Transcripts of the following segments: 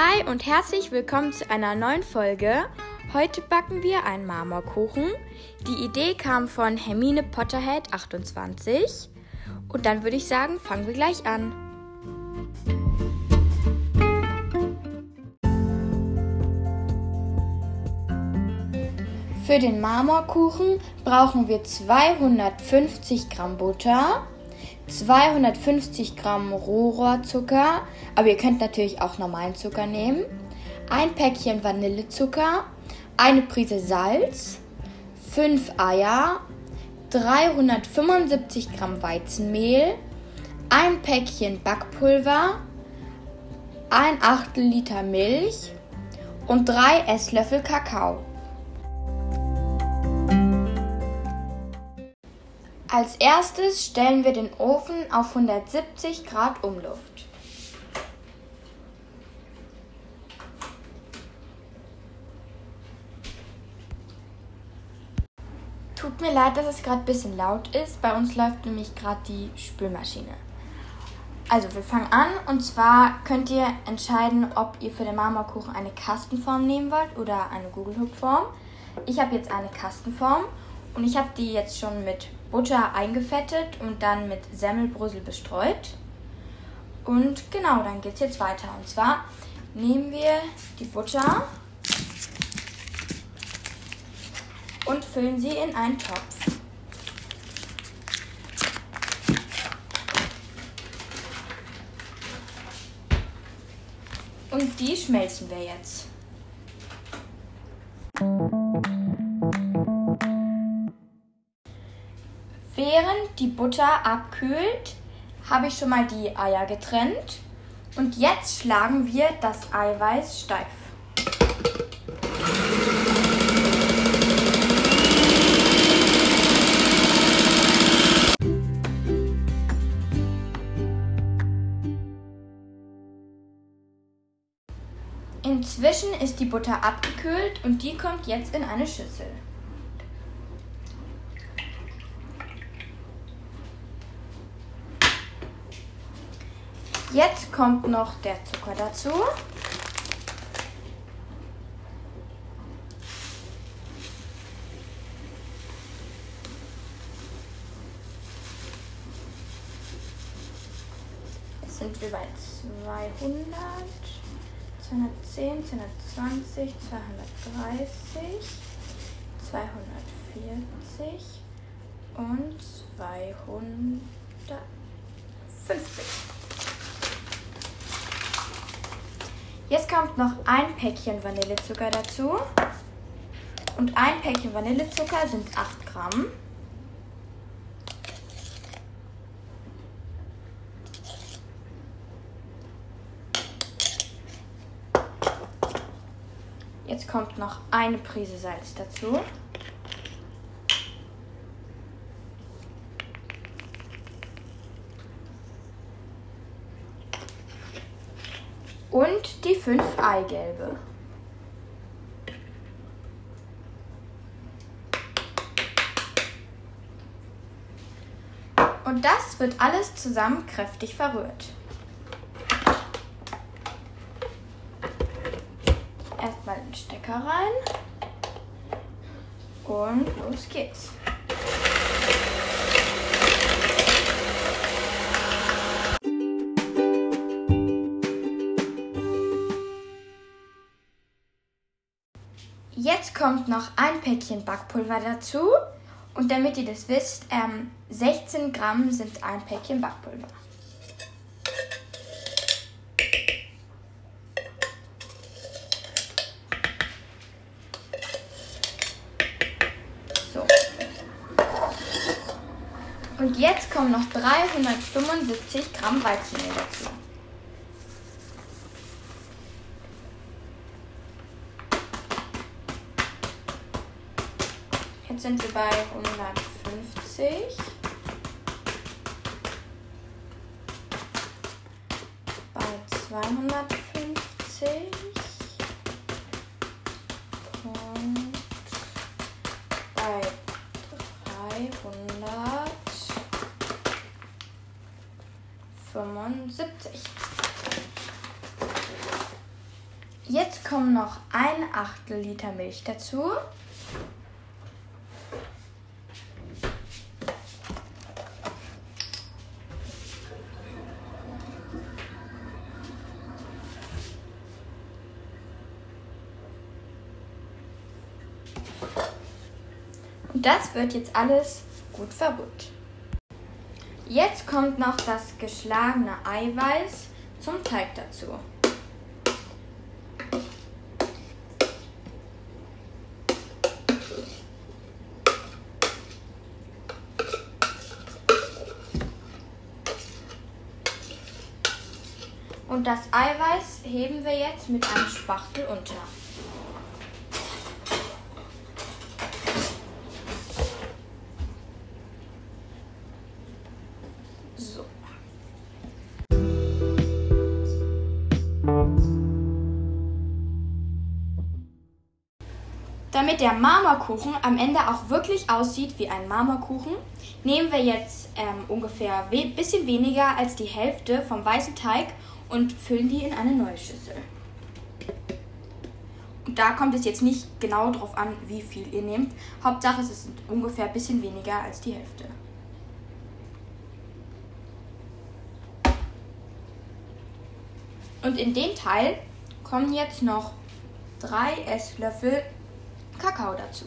Hi und herzlich willkommen zu einer neuen Folge. Heute backen wir einen Marmorkuchen. Die Idee kam von Hermine Potterhead 28. Und dann würde ich sagen, fangen wir gleich an. Für den Marmorkuchen brauchen wir 250 Gramm Butter, 250 Gramm Rohrzucker, aber ihr könnt natürlich auch normalen Zucker nehmen, ein Päckchen Vanillezucker, eine Prise Salz, 5 Eier, 375 Gramm Weizenmehl, ein Päckchen Backpulver, ein Achtel Liter Milch und drei Esslöffel Kakao. Als erstes stellen wir den Ofen auf 170 Grad Umluft. Tut mir leid, dass es gerade ein bisschen laut ist. Bei uns läuft nämlich gerade die Spülmaschine. Also wir fangen an und zwar könnt ihr entscheiden, ob ihr für den Marmorkuchen eine Kastenform nehmen wollt oder eine Gugelhupfform. Ich habe jetzt eine Kastenform und ich habe die jetzt schon mit Butter eingefettet und dann mit Semmelbrösel bestreut. Und genau, dann geht es jetzt weiter. Und zwar nehmen wir die Butter und füllen sie in einen Topf. Und die schmelzen wir jetzt. Während die Butter abkühlt, habe ich schon mal die Eier getrennt. Und jetzt schlagen wir das Eiweiß steif. Inzwischen ist die Butter abgekühlt und die kommt jetzt in eine Schüssel. Jetzt kommt noch der Zucker dazu. Jetzt sind wir bei 200, 210, 220, 230, 240 und 250. Jetzt kommt noch ein Päckchen Vanillezucker dazu. Und ein Päckchen Vanillezucker sind 8 Gramm. Jetzt kommt noch eine Prise Salz dazu. Und die fünf Eigelbe. Und das wird alles zusammen kräftig verrührt. Erstmal den Stecker rein. Und los geht's. Kommt noch ein Päckchen Backpulver dazu. Und damit ihr das wisst, ähm, 16 Gramm sind ein Päckchen Backpulver. So. Und jetzt kommen noch 375 Gramm Weizenmehl dazu. Jetzt sind wir bei 150. Bei 250. Und bei 375. Jetzt kommen noch ein Achtel Liter Milch dazu. Das wird jetzt alles gut verrührt. Jetzt kommt noch das geschlagene Eiweiß zum Teig dazu. Und das Eiweiß heben wir jetzt mit einem Spachtel unter. Damit der Marmorkuchen am Ende auch wirklich aussieht wie ein Marmorkuchen, nehmen wir jetzt ähm, ungefähr ein bisschen weniger als die Hälfte vom weißen Teig und füllen die in eine neue Schüssel. Und da kommt es jetzt nicht genau darauf an, wie viel ihr nehmt. Hauptsache es ist ungefähr ein bisschen weniger als die Hälfte. Und in den Teil kommen jetzt noch drei Esslöffel Kakao dazu.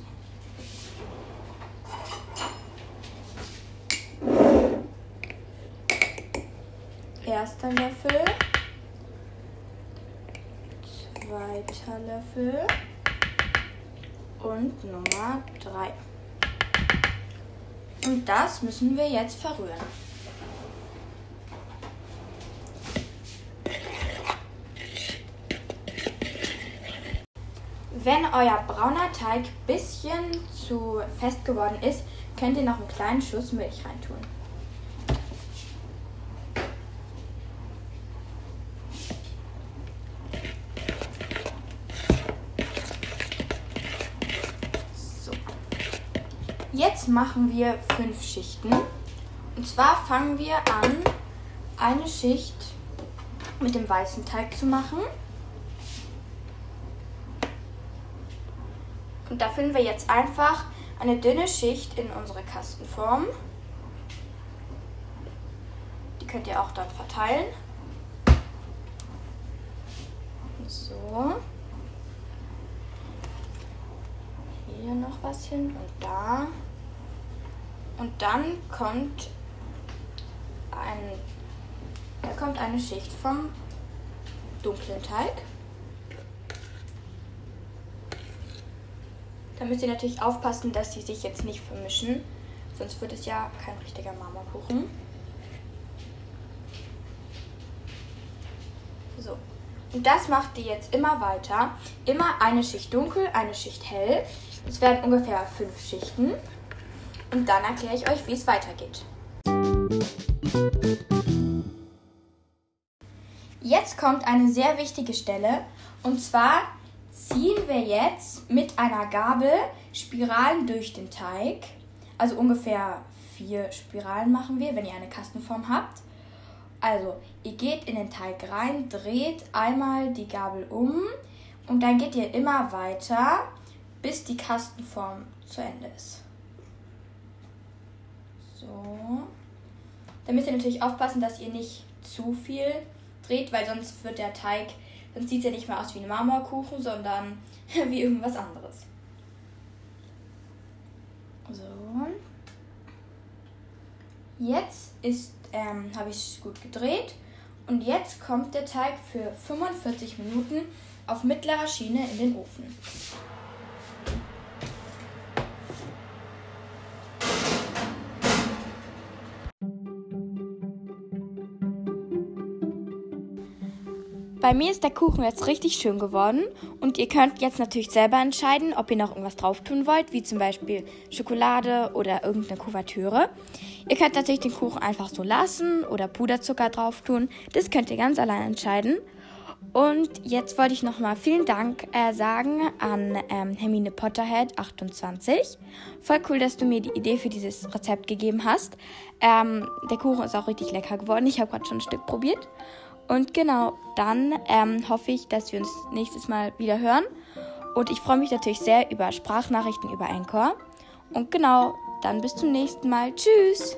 Erster Löffel, zweiter Löffel und Nummer drei. Und das müssen wir jetzt verrühren. Wenn euer brauner Teig ein bisschen zu fest geworden ist, könnt ihr noch einen kleinen Schuss Milch reintun. So. Jetzt machen wir fünf Schichten. Und zwar fangen wir an, eine Schicht mit dem weißen Teig zu machen. Und da füllen wir jetzt einfach eine dünne Schicht in unsere Kastenform. Die könnt ihr auch dann verteilen. So. Hier noch was hin und da. Und dann kommt ein, da kommt eine Schicht vom dunklen Teig. Da müsst ihr natürlich aufpassen, dass die sich jetzt nicht vermischen. Sonst wird es ja kein richtiger Marmorkuchen. So. Und das macht ihr jetzt immer weiter. Immer eine Schicht dunkel, eine Schicht hell. Es werden ungefähr fünf Schichten. Und dann erkläre ich euch, wie es weitergeht. Jetzt kommt eine sehr wichtige Stelle. Und zwar ziehen wir jetzt mit einer Gabel Spiralen durch den Teig. Also ungefähr vier Spiralen machen wir, wenn ihr eine Kastenform habt. Also, ihr geht in den Teig rein, dreht einmal die Gabel um und dann geht ihr immer weiter, bis die Kastenform zu Ende ist. So. Da müsst ihr natürlich aufpassen, dass ihr nicht zu viel dreht, weil sonst wird der Teig dann sieht es ja nicht mehr aus wie ein Marmorkuchen, sondern wie irgendwas anderes. So. Jetzt ähm, habe ich es gut gedreht. Und jetzt kommt der Teig für 45 Minuten auf mittlerer Schiene in den Ofen. Bei mir ist der Kuchen jetzt richtig schön geworden und ihr könnt jetzt natürlich selber entscheiden, ob ihr noch irgendwas drauf tun wollt, wie zum Beispiel Schokolade oder irgendeine Kuvertüre. Ihr könnt natürlich den Kuchen einfach so lassen oder Puderzucker drauf tun. Das könnt ihr ganz allein entscheiden. Und jetzt wollte ich nochmal vielen Dank äh, sagen an ähm, Hermine Potterhead 28. Voll cool, dass du mir die Idee für dieses Rezept gegeben hast. Ähm, der Kuchen ist auch richtig lecker geworden. Ich habe gerade schon ein Stück probiert. Und genau, dann ähm, hoffe ich, dass wir uns nächstes Mal wieder hören. Und ich freue mich natürlich sehr über Sprachnachrichten über Anchor. Und genau, dann bis zum nächsten Mal. Tschüss!